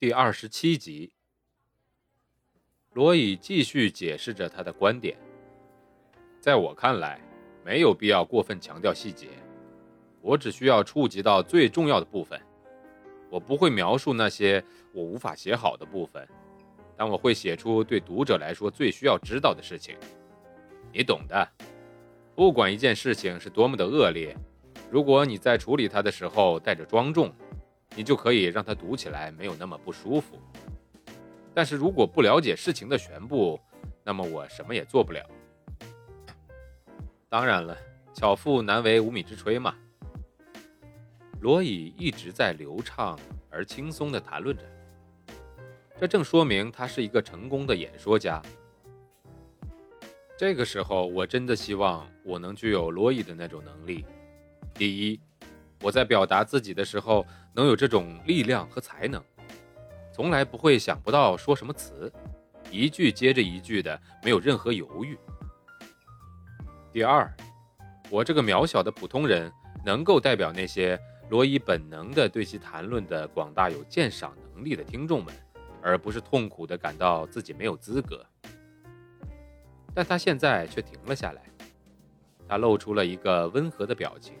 第二十七集，罗伊继续解释着他的观点。在我看来，没有必要过分强调细节，我只需要触及到最重要的部分。我不会描述那些我无法写好的部分，但我会写出对读者来说最需要知道的事情。你懂的。不管一件事情是多么的恶劣，如果你在处理它的时候带着庄重，你就可以让它读起来没有那么不舒服。但是如果不了解事情的全部，那么我什么也做不了。当然了，巧妇难为无米之炊嘛。罗伊一直在流畅而轻松地谈论着，这正说明他是一个成功的演说家。这个时候，我真的希望我能具有罗伊的那种能力。第一，我在表达自己的时候能有这种力量和才能，从来不会想不到说什么词，一句接着一句的，没有任何犹豫。第二，我这个渺小的普通人能够代表那些罗伊本能的对其谈论的广大有鉴赏能力的听众们，而不是痛苦的感到自己没有资格。但他现在却停了下来，他露出了一个温和的表情，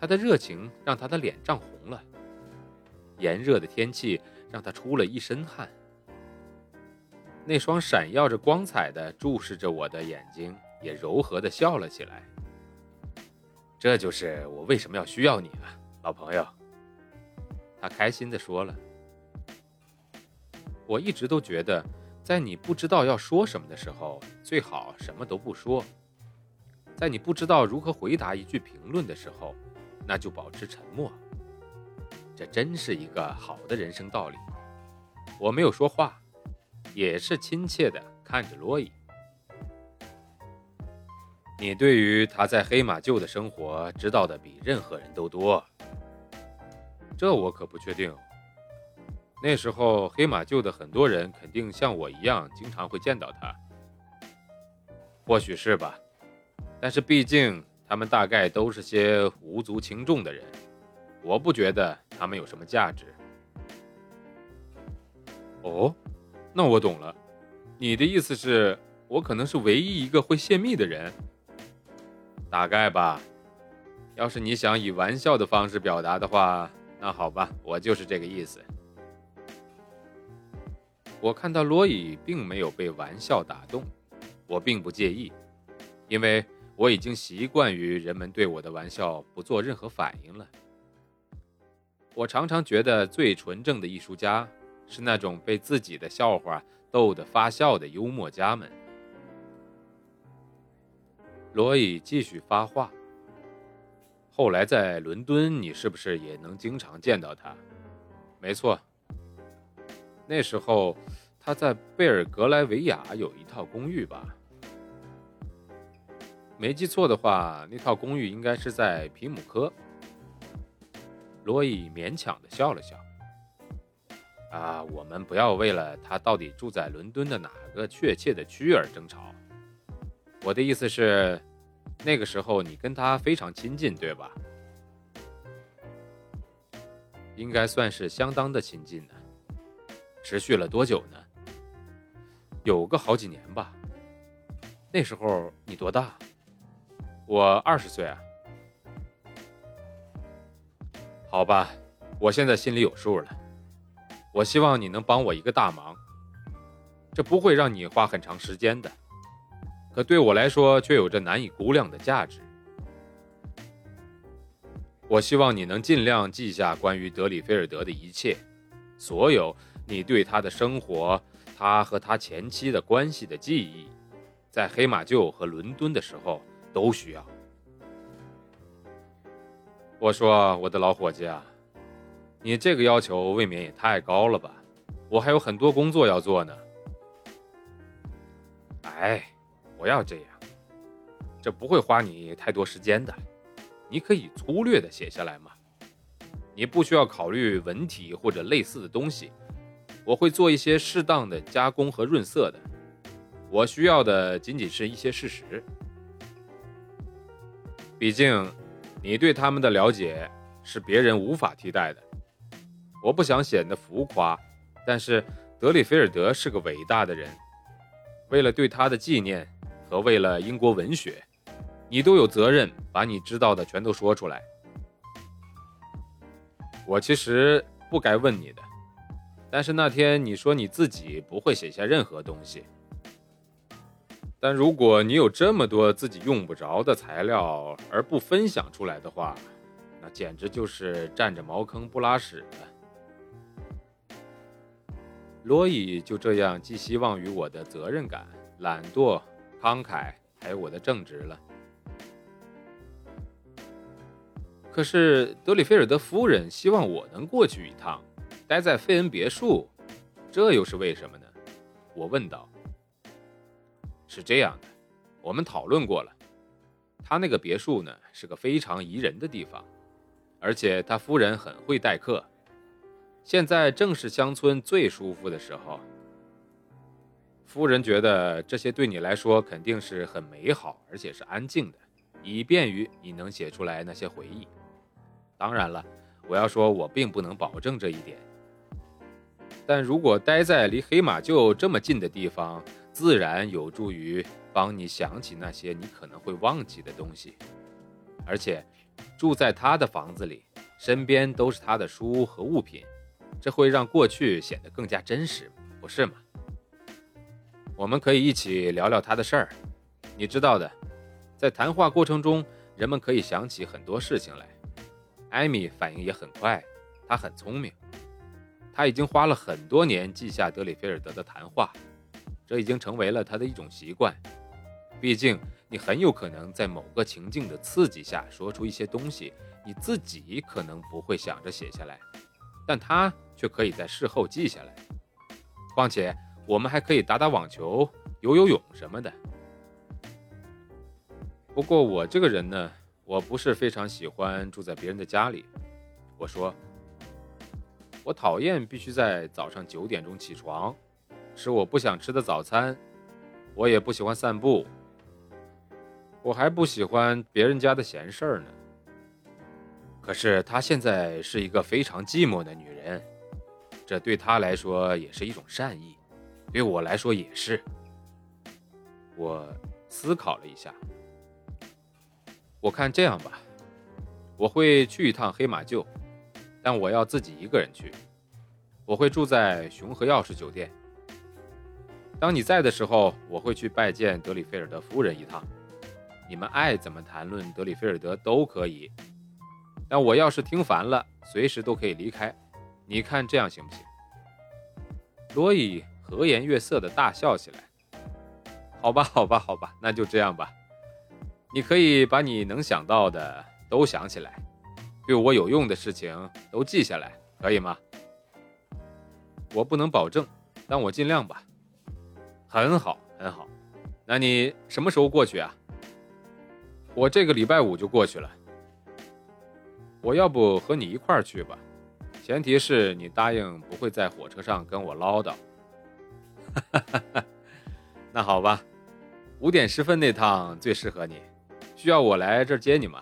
他的热情让他的脸涨红了，炎热的天气让他出了一身汗，那双闪耀着光彩的注视着我的眼睛。也柔和地笑了起来。这就是我为什么要需要你啊，老朋友。他开心地说了。我一直都觉得，在你不知道要说什么的时候，最好什么都不说；在你不知道如何回答一句评论的时候，那就保持沉默。这真是一个好的人生道理。我没有说话，也是亲切地看着罗伊。你对于他在黑马厩的生活知道的比任何人都多，这我可不确定。那时候黑马厩的很多人肯定像我一样，经常会见到他。或许是吧，但是毕竟他们大概都是些无足轻重的人，我不觉得他们有什么价值。哦，那我懂了，你的意思是我可能是唯一一个会泄密的人。大概吧，要是你想以玩笑的方式表达的话，那好吧，我就是这个意思。我看到罗伊并没有被玩笑打动，我并不介意，因为我已经习惯于人们对我的玩笑不做任何反应了。我常常觉得最纯正的艺术家是那种被自己的笑话逗得发笑的幽默家们。罗伊继续发话。后来在伦敦，你是不是也能经常见到他？没错。那时候他在贝尔格莱维亚有一套公寓吧？没记错的话，那套公寓应该是在皮姆科。罗伊勉强的笑了笑。啊，我们不要为了他到底住在伦敦的哪个确切的区而争吵。我的意思是，那个时候你跟他非常亲近，对吧？应该算是相当的亲近呢。持续了多久呢？有个好几年吧。那时候你多大？我二十岁啊。好吧，我现在心里有数了。我希望你能帮我一个大忙，这不会让你花很长时间的。可对我来说，却有着难以估量的价值。我希望你能尽量记下关于德里菲尔德的一切，所有你对他的生活、他和他前妻的关系的记忆，在黑马厩和伦敦的时候都需要。我说：“我的老伙计啊，你这个要求未免也太高了吧？我还有很多工作要做呢。”哎，不要这样，这不会花你太多时间的，你可以粗略的写下来嘛。你不需要考虑文体或者类似的东西，我会做一些适当的加工和润色的。我需要的仅仅是一些事实，毕竟你对他们的了解是别人无法替代的。我不想显得浮夸，但是德里菲尔德是个伟大的人，为了对他的纪念和为了英国文学，你都有责任把你知道的全都说出来。我其实不该问你的，但是那天你说你自己不会写下任何东西。但如果你有这么多自己用不着的材料而不分享出来的话，那简直就是占着茅坑不拉屎了。罗伊就这样寄希望于我的责任感、懒惰、慷慨，还有我的正直了。可是德里菲尔德夫人希望我能过去一趟，待在费恩别墅，这又是为什么呢？我问道。是这样的，我们讨论过了，他那个别墅呢是个非常宜人的地方，而且他夫人很会待客。现在正是乡村最舒服的时候。夫人觉得这些对你来说肯定是很美好，而且是安静的，以便于你能写出来那些回忆。当然了，我要说，我并不能保证这一点。但如果待在离黑马厩这么近的地方，自然有助于帮你想起那些你可能会忘记的东西。而且，住在他的房子里，身边都是他的书和物品，这会让过去显得更加真实，不是吗？我们可以一起聊聊他的事儿。你知道的，在谈话过程中，人们可以想起很多事情来。艾米反应也很快，她很聪明，他已经花了很多年记下德里菲尔德的谈话，这已经成为了他的一种习惯。毕竟，你很有可能在某个情境的刺激下说出一些东西，你自己可能不会想着写下来，但他却可以在事后记下来。况且，我们还可以打打网球、游游泳什么的。不过，我这个人呢？我不是非常喜欢住在别人的家里，我说，我讨厌必须在早上九点钟起床，吃我不想吃的早餐，我也不喜欢散步，我还不喜欢别人家的闲事儿呢。可是她现在是一个非常寂寞的女人，这对她来说也是一种善意，对我来说也是。我思考了一下。我看这样吧，我会去一趟黑马厩，但我要自己一个人去。我会住在熊和钥匙酒店。当你在的时候，我会去拜见德里菲尔德夫人一趟。你们爱怎么谈论德里菲尔德都可以，但我要是听烦了，随时都可以离开。你看这样行不行？罗伊和颜悦色地大笑起来。好吧，好吧，好吧，那就这样吧。你可以把你能想到的都想起来，对我有用的事情都记下来，可以吗？我不能保证，但我尽量吧。很好，很好。那你什么时候过去啊？我这个礼拜五就过去了。我要不和你一块儿去吧？前提是你答应不会在火车上跟我唠叨。哈哈哈。那好吧，五点十分那趟最适合你。需要我来这儿接你吗？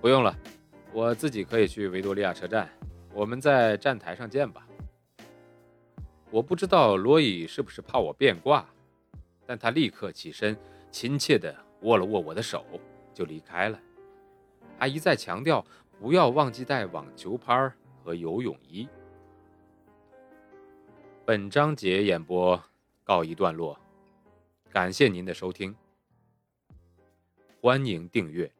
不用了，我自己可以去维多利亚车站。我们在站台上见吧。我不知道罗伊是不是怕我变卦，但他立刻起身，亲切地握了握我的手，就离开了。他一再强调不要忘记带网球拍和游泳衣。本章节演播告一段落，感谢您的收听。欢迎订阅。